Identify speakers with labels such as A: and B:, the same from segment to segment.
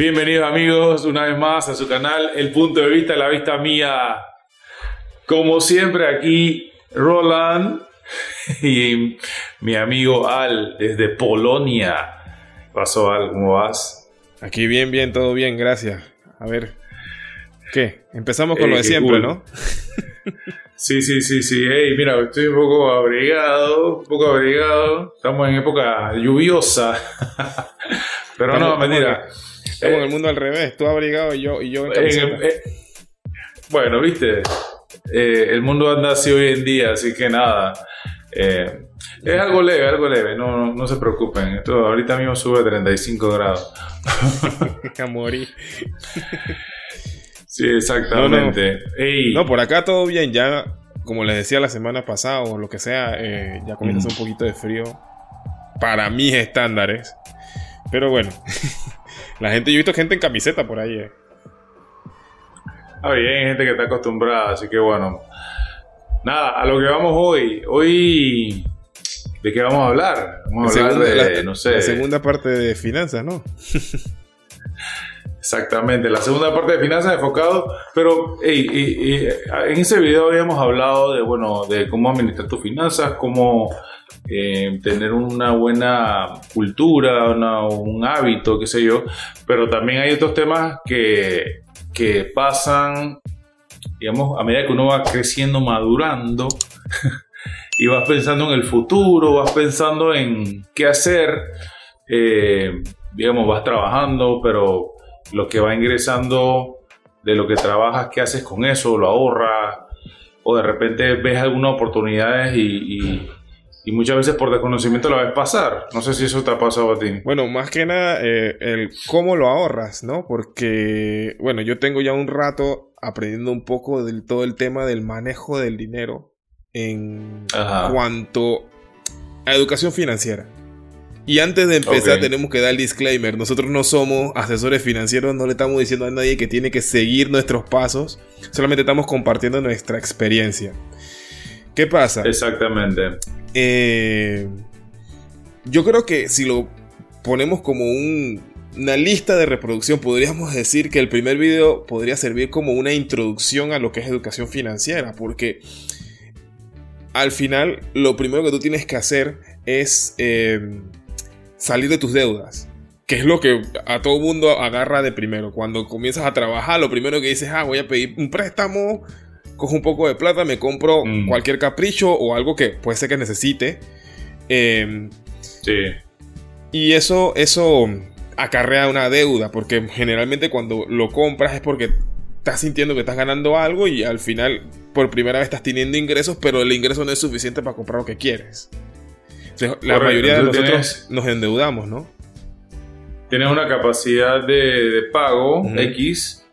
A: Bienvenidos amigos una vez más a su canal El Punto de Vista, la vista mía. Como siempre aquí Roland y mi amigo Al desde Polonia. Pasó Al, ¿cómo vas?
B: Aquí bien, bien, todo bien, gracias. A ver, ¿qué? Empezamos con lo de siempre, ¿no?
A: Sí, sí, sí, sí. Hey, mira, estoy un poco abrigado, un poco abrigado. Estamos en época lluviosa. Pero no, mentira.
B: Estamos en el mundo al revés, tú abrigado y yo, y yo en camiseta.
A: Eh, bueno, viste, eh, el mundo anda así hoy en día, así que nada. Eh, es algo leve, algo leve, no, no, se preocupen. Esto ahorita mismo sube a 35 grados.
B: a morir.
A: Sí, exactamente.
B: No, por acá todo bien, ya como les decía la semana pasada o lo que sea, eh, ya comienza un poquito de frío para mis estándares. Pero bueno, la gente, yo he visto gente en camiseta por ahí. Eh.
A: Ah, bien, gente que está acostumbrada, así que bueno. Nada, a lo que vamos hoy. Hoy, ¿de qué vamos a hablar? Vamos a hablar de, no sé.
B: La segunda parte de finanzas, ¿no?
A: Exactamente, la segunda parte de finanzas enfocado, pero en ese video habíamos hablado de, bueno, de cómo administrar tus finanzas, cómo eh, tener una buena cultura, un hábito, qué sé yo, pero también hay otros temas que, que pasan, digamos, a medida que uno va creciendo, madurando, y vas pensando en el futuro, vas pensando en qué hacer, eh, digamos, vas trabajando, pero lo que va ingresando de lo que trabajas, qué haces con eso, lo ahorras, o de repente ves algunas oportunidades y, muchas veces por desconocimiento la ves pasar. No sé si eso te ha pasado a ti.
B: Bueno, más que nada eh, el cómo lo ahorras, ¿no? Porque, bueno, yo tengo ya un rato aprendiendo un poco del todo el tema del manejo del dinero en cuanto a educación financiera. Y antes de empezar tenemos que dar el disclaimer. Nosotros no somos asesores financieros, no le estamos diciendo a nadie que tiene que seguir nuestros pasos. Solamente estamos compartiendo nuestra experiencia. ¿Qué pasa?
A: Exactamente.
B: Eh, yo creo que si lo ponemos como una lista de reproducción, podríamos decir que el primer video podría servir como una introducción a lo que es educación financiera. Porque al final lo primero que tú tienes que hacer es... Eh, salir de tus deudas. Que es lo que a todo mundo agarra de primero. Cuando comienzas a trabajar, lo primero que dices, ah, voy a pedir un préstamo, cojo un poco de plata, me compro mm. cualquier capricho o algo que puede ser que necesite. Em,
A: sí.
B: Y eso, eso acarrea una deuda, porque generalmente cuando lo compras es porque estás sintiendo que estás ganando algo y al final por primera vez estás teniendo ingresos, pero el ingreso no es suficiente para comprar lo que quieres la mayoría de nosotros nos endeudamos, ¿no?
A: Tienes una capacidad de, pago X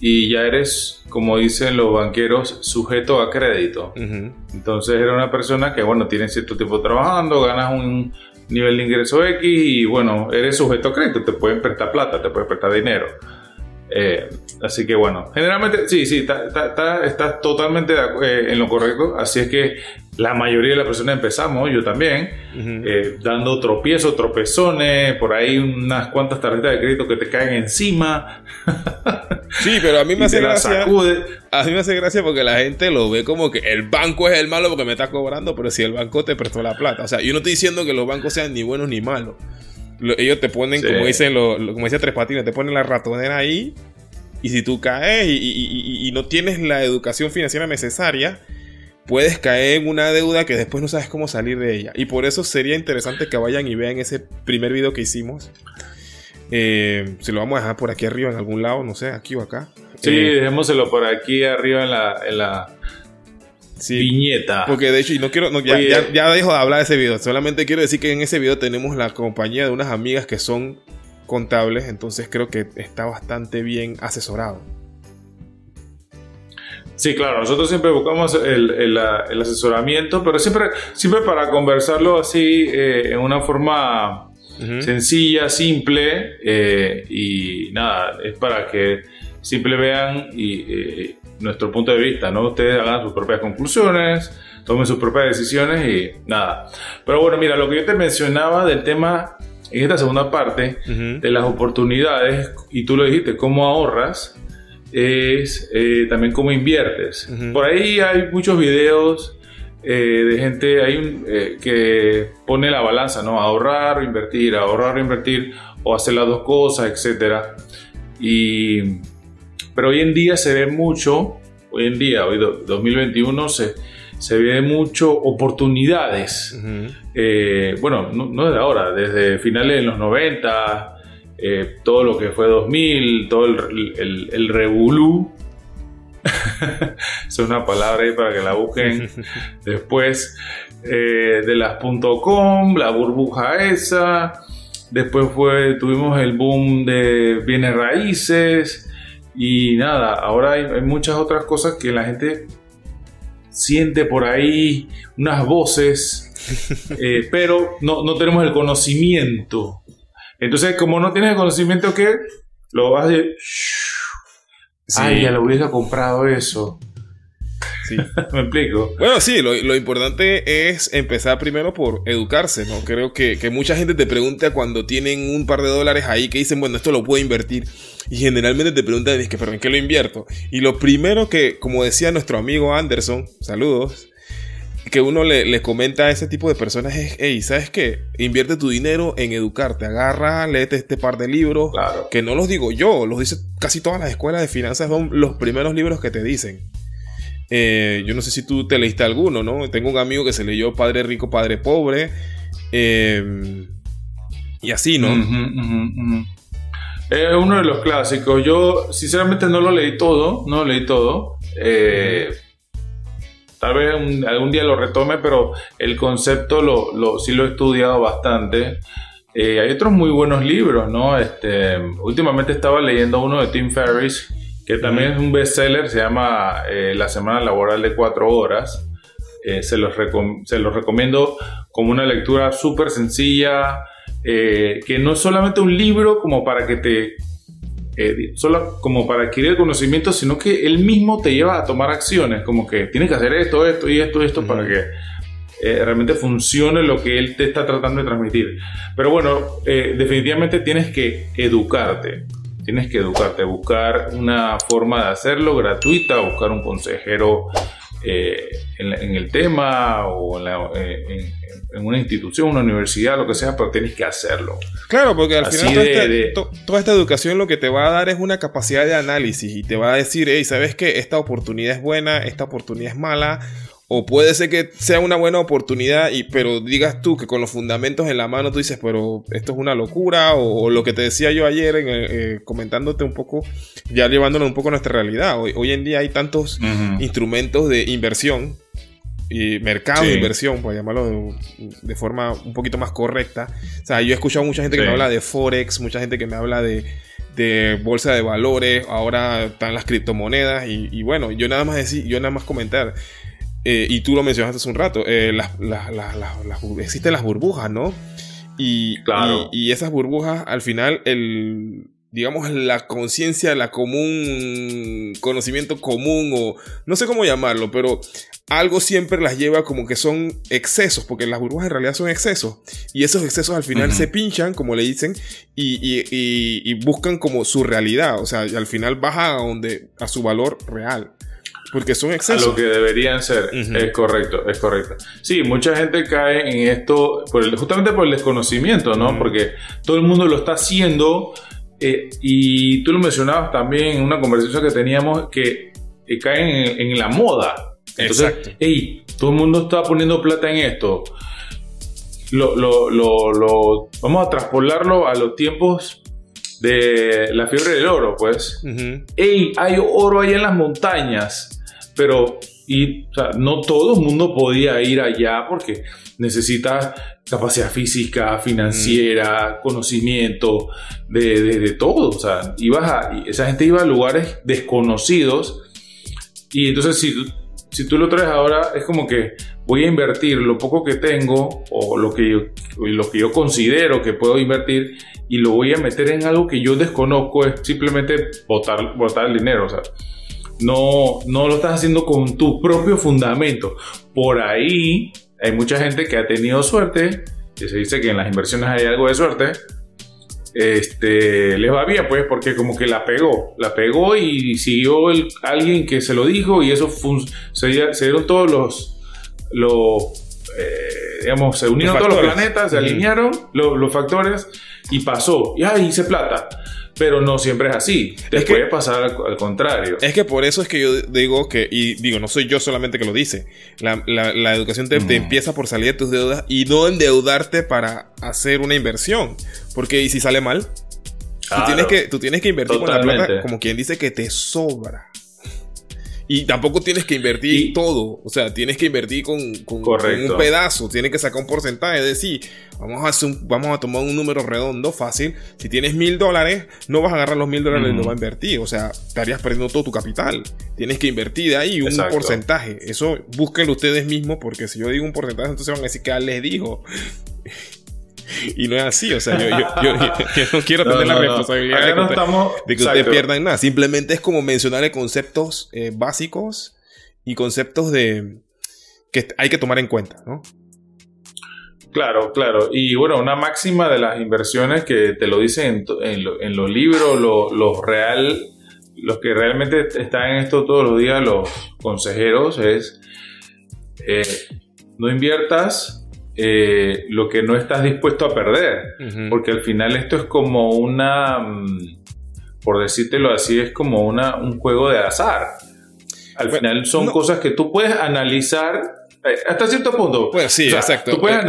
A: y ya eres, como dicen los banqueros, sujeto a crédito. Entonces eres una persona que, bueno, tiene cierto tiempo trabajando, ganas un nivel de ingreso X y, bueno, eres sujeto a crédito, te pueden prestar plata, te pueden prestar dinero. Eh, así que bueno, generalmente sí, sí, estás totalmente eh, en lo correcto. Así es que la mayoría de las personas empezamos, yo también, eh, dando tropiezos, tropezones, por ahí unas cuantas tarjetas de crédito que te caen encima.
B: Sí, pero a mí me hace gracia. A mí me hace gracia porque la gente lo ve como que el banco es el malo porque me está cobrando, pero si el banco te prestó la plata. O sea, yo no estoy diciendo que los bancos sean ni buenos ni malos ellos te ponen, como dicen, lo, como decía Tres Patines, te ponen la ratonera ahí. Y si tú caes y, no tienes la educación financiera necesaria, puedes caer en una deuda que después no sabes cómo salir de ella. Y por eso sería interesante que vayan y vean ese primer video que hicimos. Eh, se lo vamos a dejar por aquí arriba en algún lado, no sé, aquí o acá.
A: Sí, eh, dejémoselo por aquí arriba en la, en la viñeta.
B: Porque de hecho, y no quiero, ya, ya, dejo de hablar de ese video. Solamente quiero decir que en ese video tenemos la compañía de unas amigas que son contables. Entonces creo que está bastante bien asesorado.
A: Sí, claro, nosotros siempre buscamos el, asesoramiento, pero siempre, siempre para conversarlo así eh, en una forma sencilla, simple eh, y nada, es para que simple vean y, eh, nuestro punto de vista, ¿no? Ustedes hagan sus propias conclusiones, tomen sus propias decisiones y nada. Pero bueno, mira, lo que yo te mencionaba del tema en esta segunda parte de las oportunidades, y tú lo dijiste, cómo ahorras, es eh, también cómo inviertes. Por ahí hay muchos videos eh, de gente hay un, eh, que pone la balanza, ¿no? Ahorrar invertir, ahorrar invertir, o hacer las dos cosas, etc. Y, pero hoy en día se ve mucho, hoy en día, hoy 2021, se, se ve mucho oportunidades. bueno, no, no, desde ahora, desde finales de los 90, eh, todo lo que fue 2000, todo el, el, el revolú. es una palabra ahí para que la busquen. Después eh, de las .com, la burbuja esa. Después fue, tuvimos el boom de bienes raíces. Y nada, ahora hay, muchas otras cosas que la gente siente por ahí, unas voces, eh, pero no, no tenemos el conocimiento. Entonces, como no tienes conocimiento que lo vas a decir, ay, ya lo hubiese comprado eso. Sí. Me explico.
B: Bueno, sí, lo, importante es empezar primero por educarse, ¿no? Creo que, mucha gente te pregunta cuando tienen un par de dólares ahí que dicen, bueno, esto lo puedo invertir. Y generalmente te preguntan, es que, pero ¿en qué lo invierto? Y lo primero que, como decía nuestro amigo Anderson, saludos, que uno le, comenta a ese tipo de personas es, hey, ¿sabes qué? Invierte tu dinero en educarte, agarra, léete este par de libros, que no los digo yo, los dice casi todas las escuelas de finanzas, son los primeros libros que te dicen. Eh, yo no sé si tú te leíste alguno, ¿no? Tengo un amigo que se leyó Padre Rico, Padre Pobre, em, y así, ¿no?
A: Es uno de los clásicos. Yo, sinceramente, no lo leí todo, no lo leí todo. Eh, Tal vez algún día lo retome, pero el concepto lo, sí lo he estudiado bastante. Eh, hay otros muy buenos libros, ¿no? Este, últimamente estaba leyendo uno de Tim Ferriss, que también es un bestseller, se llama eh, La Semana Laboral de Cuatro Horas. Eh, se, los se los recomiendo como una lectura súper sencilla, que no es solamente un libro como para que te eh, solo como para adquirir conocimiento, sino que él mismo te lleva a tomar acciones, como que tienes que hacer esto, esto y esto, esto para que eh, realmente funcione lo que él te está tratando de transmitir. Pero bueno, eh, definitivamente tienes que educarte. Tienes que educarte, buscar una forma de hacerlo gratuita, buscar un consejero en, el tema o en, en una institución, una universidad, lo que sea, pero tienes que hacerlo.
B: Claro, porque al final toda, esta, educación lo que te va a dar es una capacidad de análisis y te va a decir, hey, ¿sabes qué? Esta oportunidad es buena, esta oportunidad es mala. O puede ser que sea una buena oportunidad, y, pero digas tú que con los fundamentos en la mano tú dices, pero esto es una locura, o, lo que te decía yo ayer en, eh, comentándote un poco, ya llevándolo un poco a nuestra realidad. Hoy, hoy en día hay tantos instrumentos de inversión y mercado de inversión, por llamarlo de, forma un poquito más correcta. O sea, yo he escuchado mucha gente que me habla de Forex, mucha gente que me habla de, de bolsa de valores, ahora están las criptomonedas y, bueno, yo nada más decir, yo nada más comentar. Eh, y tú lo mencionaste hace un rato, eh, las, existen las burbujas, ¿no? Y,
A: claro.
B: y, esas burbujas, al final, el, digamos, la conciencia, la común, conocimiento común o no sé cómo llamarlo, pero algo siempre las lleva como que son excesos, porque las burbujas en realidad son excesos. Y esos excesos al final se pinchan, como le dicen, y, buscan como su realidad. O sea, al final baja a, donde, a su valor real. Porque son excesos.
A: A lo que deberían ser. Es correcto, es correcto. Sí, mucha gente cae en esto justamente por el desconocimiento, ¿no? Porque todo el mundo lo está haciendo. Eh, y tú lo mencionabas también en una conversación que teníamos que caen en la moda. Entonces, hey, todo el mundo está poniendo plata en esto. Lo, lo, lo, vamos a traspolarlo a los tiempos de la fiebre del oro, pues. Hey, hay oro ahí en las montañas, pero y, no todo el mundo podía ir allá porque necesita capacidad física, financiera, conocimiento, de, de, todo. O sea, ibas a, esa gente iba a lugares desconocidos y entonces si si tú lo traes ahora, es como que voy a invertir lo poco que tengo o lo que yo, lo que yo considero que puedo invertir y lo voy a meter en algo que yo desconozco, es simplemente botar, botar el dinero. O sea, no, no lo estás haciendo con tu propio fundamento. Por ahí hay mucha gente que ha tenido suerte que se dice que en las inversiones hay algo de suerte, este, les va bien, pues, porque como que la pegó, la pegó y siguió el, alguien que se lo dijo y eso se, se dieron todos los, los eh, digamos, se unieron todos los planetas, se alinearon los, factores y pasó, y ahí hice plata. Pero no siempre es así. Te puede pasar al, contrario.
B: Es que por eso es que yo digo que, y digo, no soy yo solamente que lo dice. La, educación te, empieza por salir de tus deudas y no endeudarte para hacer una inversión. Porque, ¿y si sale mal? tú, tienes que, tú tienes que invertir con la plata, como quien dice que te sobra. Y tampoco tienes que invertir todo. O sea, tienes que invertir con, un pedazo. Tienes que sacar un porcentaje. Es decir, vamos a, hacer vamos a tomar un número redondo, fácil. Si tienes mil dólares, no vas a agarrar los mil dólares y lo vas a invertir. O sea, estarías perdiendo todo tu capital. Tienes que invertir de ahí un porcentaje. Eso búsquenlo ustedes mismos, porque si yo digo un porcentaje, entonces van a decir que les dijo. Y no es así, o sea, yo, no quiero tener la responsabilidad de que, ustedes pierdan nada. Simplemente es como mencionarle conceptos eh, básicos y conceptos de que hay que tomar en cuenta, ¿no?
A: Claro, claro. Y bueno, una máxima de las inversiones que te lo dicen en, los libros, los real, los que realmente están en esto todos los días, los consejeros, es eh, no inviertas eh, lo que no estás dispuesto a perder. Porque al final esto es como una, mm, por decírtelo así, es como una, un juego de azar. Al final son cosas que tú puedes analizar eh, hasta cierto punto.
B: Pues sí, exacto.
A: Tú puedes,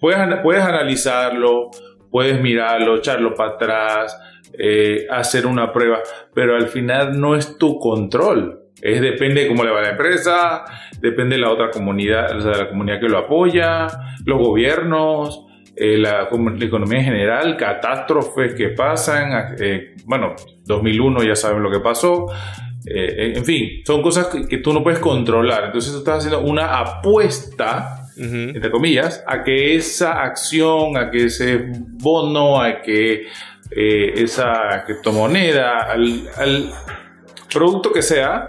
A: puedes, analizarlo, puedes mirarlo, echarlo para atrás, eh, hacer una prueba, pero al final no es tu control. Es depende de cómo le va a la empresa, depende de la otra comunidad, o sea, de la comunidad que lo apoya, los gobiernos, eh, la, economía en general, catástrofes que pasan. Eh, bueno, 2001 ya saben lo que pasó. Eh, en fin, son cosas que, tú no puedes controlar. Entonces tú estás haciendo una apuesta, entre comillas, a que esa acción, a que ese bono, a que esa criptomoneda, al, al producto que sea,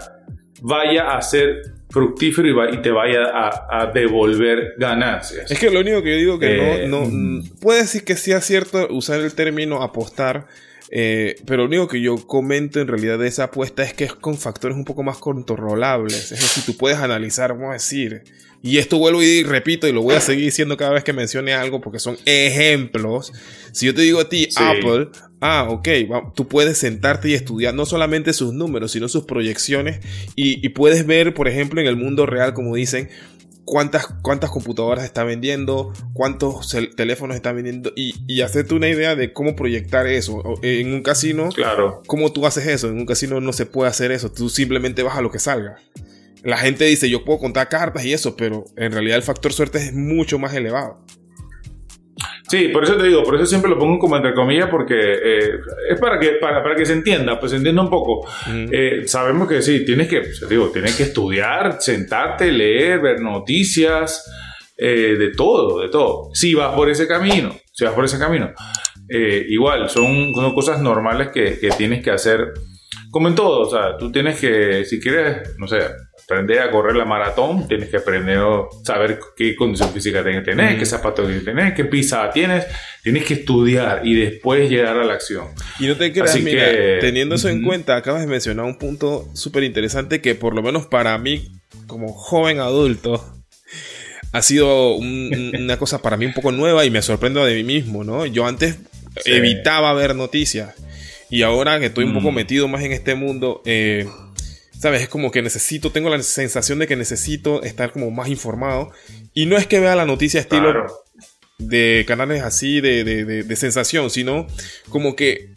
A: vaya a ser fructífero y, te vaya a, devolver ganancias.
B: Es que lo único que yo digo que no, no mm. puede decir que sea cierto usar el término apostar, eh, pero lo único que yo comento en realidad de esa apuesta es que es con factores un poco más controlables. Es decir, tú puedes analizar, vamos a decir, y esto vuelvo y repito y lo voy a seguir diciendo cada vez que mencione algo porque son ejemplos. Si yo te digo a ti, Apple, ah, ok, tú puedes sentarte y estudiar no solamente sus números, sino sus proyecciones y, puedes ver, por ejemplo, en el mundo real, como dicen, cuántas, cuántas computadoras está vendiendo, cuántos teléfonos está vendiendo y, y, hacerte una idea de cómo proyectar eso. En un casino,
A: claro.
B: ¿cómo tú haces eso? En un casino no se puede hacer eso, tú simplemente vas a lo que salga. La gente dice, yo puedo contar cartas y eso, pero en realidad el factor suerte es mucho más elevado.
A: Sí, por eso te digo, por eso siempre lo pongo como entre comillas, porque eh, es para que, para, para, que se entienda, pues se entienda un poco. Eh, sabemos que sí, tienes que, digo, tienes que estudiar, sentarte, leer, ver noticias, eh, de todo, de todo. Si vas por ese camino, si vas por ese camino. igual, son, son, cosas normales que, que tienes que hacer, como en todo, o sea, tú tienes que, si quieres, no sé, aprender a correr la maratón, tienes que aprender a saber qué condición física tienes que tener, qué zapatos tienes que tener, qué pisada tienes. Tienes que estudiar y después llegar a la acción.
B: Y no te creas, mira, teniendo eso en cuenta, acabas de mencionar un punto súper interesante que por lo menos para mí, como joven adulto, ha sido una cosa para mí un poco nueva y me sorprendo de mí mismo, ¿no? Yo antes evitaba ver noticias y ahora que estoy un poco mm. metido más en este mundo, eh, ¿Sabes? Es como que necesito, tengo la sensación de que necesito estar como más informado. Y no es que vea la noticia estilo de canales así de, de, sensación, sino como que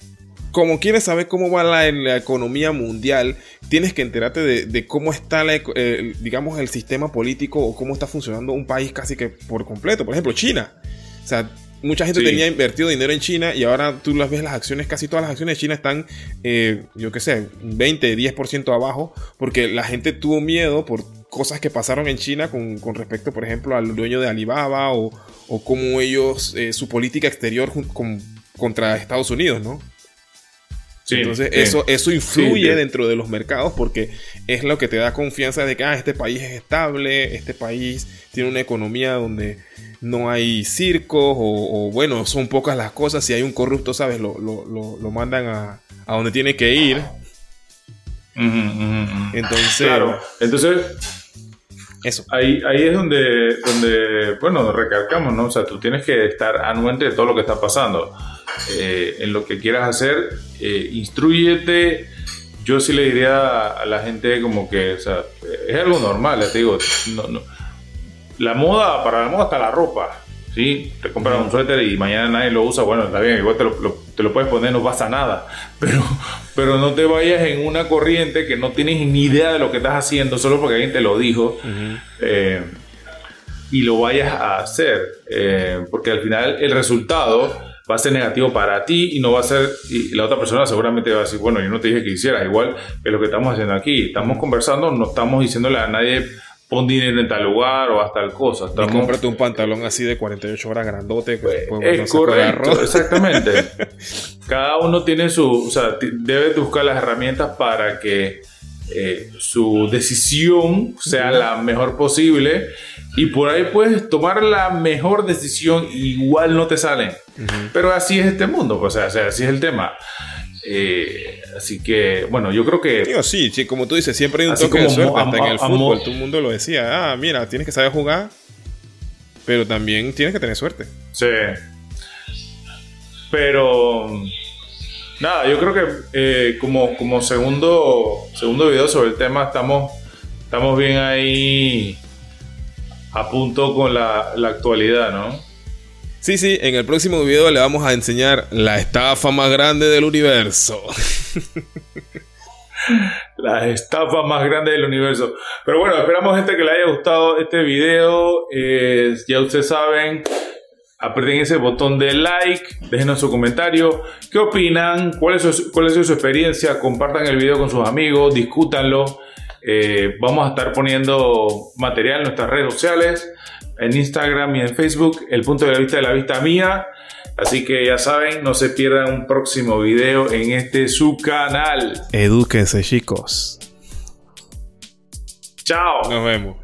B: como quieres saber cómo va la, economía mundial, tienes que enterarte de, cómo está, la, eh, digamos, el sistema político o cómo está funcionando un país casi que por completo. Por ejemplo, China. O sea, mucha gente tenía invertido dinero en China y ahora tú las ves las acciones, casi todas las acciones de China están, eh, yo qué sé, 20, 10% abajo, porque la gente tuvo miedo por cosas que pasaron en China con, respecto, por ejemplo, al dueño de Alibaba o, o cómo ellos, eh, su política exterior contra Estados Unidos, ¿no? Entonces eso, eso influye dentro de los mercados porque es lo que te da confianza de que ah, este país es estable, este país tiene una economía donde no hay circos o, bueno, son pocas las cosas. Si hay un corrupto, ¿sabes? Lo, mandan a, a, donde tiene que ir.
A: Entonces... Claro, entonces eso. Ahí, ahí es donde, donde, bueno, recalcamos, ¿no? O sea, tú tienes que estar anuente de todo lo que está pasando. Eh, en lo que quieras hacer, eh, instruyete. Yo sí le diría a la gente como que, o sea, es algo normal, te digo, no, no. La moda, para la moda está la ropa. ¿sí? Te compras un suéter y mañana nadie lo usa, bueno, está bien, igual te lo, te lo, puedes poner, no pasa nada. Pero, pero no te vayas en una corriente que no tienes ni idea de lo que estás haciendo solo porque alguien te lo dijo. Eh, y lo vayas a hacer. Eh, porque al final el resultado va a ser negativo para ti y no va a ser, y la otra persona seguramente va a decir, bueno, yo no te dije que hicieras, igual que lo que estamos haciendo aquí. Estamos conversando, no estamos diciéndole a nadie pon dinero en tal lugar o haz tal cosa.
B: Y cómprate un pantalón así de 48 horas grandote.
A: Pues, es correcto, exactamente. Cada uno tiene su, o sea, debe buscar las herramientas para que eh, su decisión sea la mejor posible y por ahí puedes tomar la mejor decisión igual no te salen. Pero así es este mundo, pues, o sea, así es el tema. Eh, así que, bueno, yo creo que.
B: sí, sí, como tú dices, siempre hay un toque de suerte. Hasta en el fútbol, todo el mundo lo decía. Ah, mira, tienes que saber jugar, pero también tienes que tener suerte.
A: Sí. Pero. Nada, yo creo que eh, como, como segundo, segundo video sobre el tema, estamos, estamos bien ahí a punto con la, la actualidad, ¿no?
B: Sí, sí, en el próximo video le vamos a enseñar la estafa más grande del universo.
A: la estafa más grande del universo. Pero bueno, esperamos gente que le haya gustado este video. Eh, ya ustedes saben, aprieten ese botón de like, déjenos su comentario. ¿Qué opinan? ¿Cuál es su, cuál es su experiencia? Compartan el video con sus amigos, discútanlo. Eh, vamos a estar poniendo material en nuestras redes sociales en Instagram y en Facebook, el punto de vista de la vista mía. Así que ya saben, no se pierdan un próximo video en este su canal.
B: Edúquense, chicos.
A: Chao.
B: Nos vemos.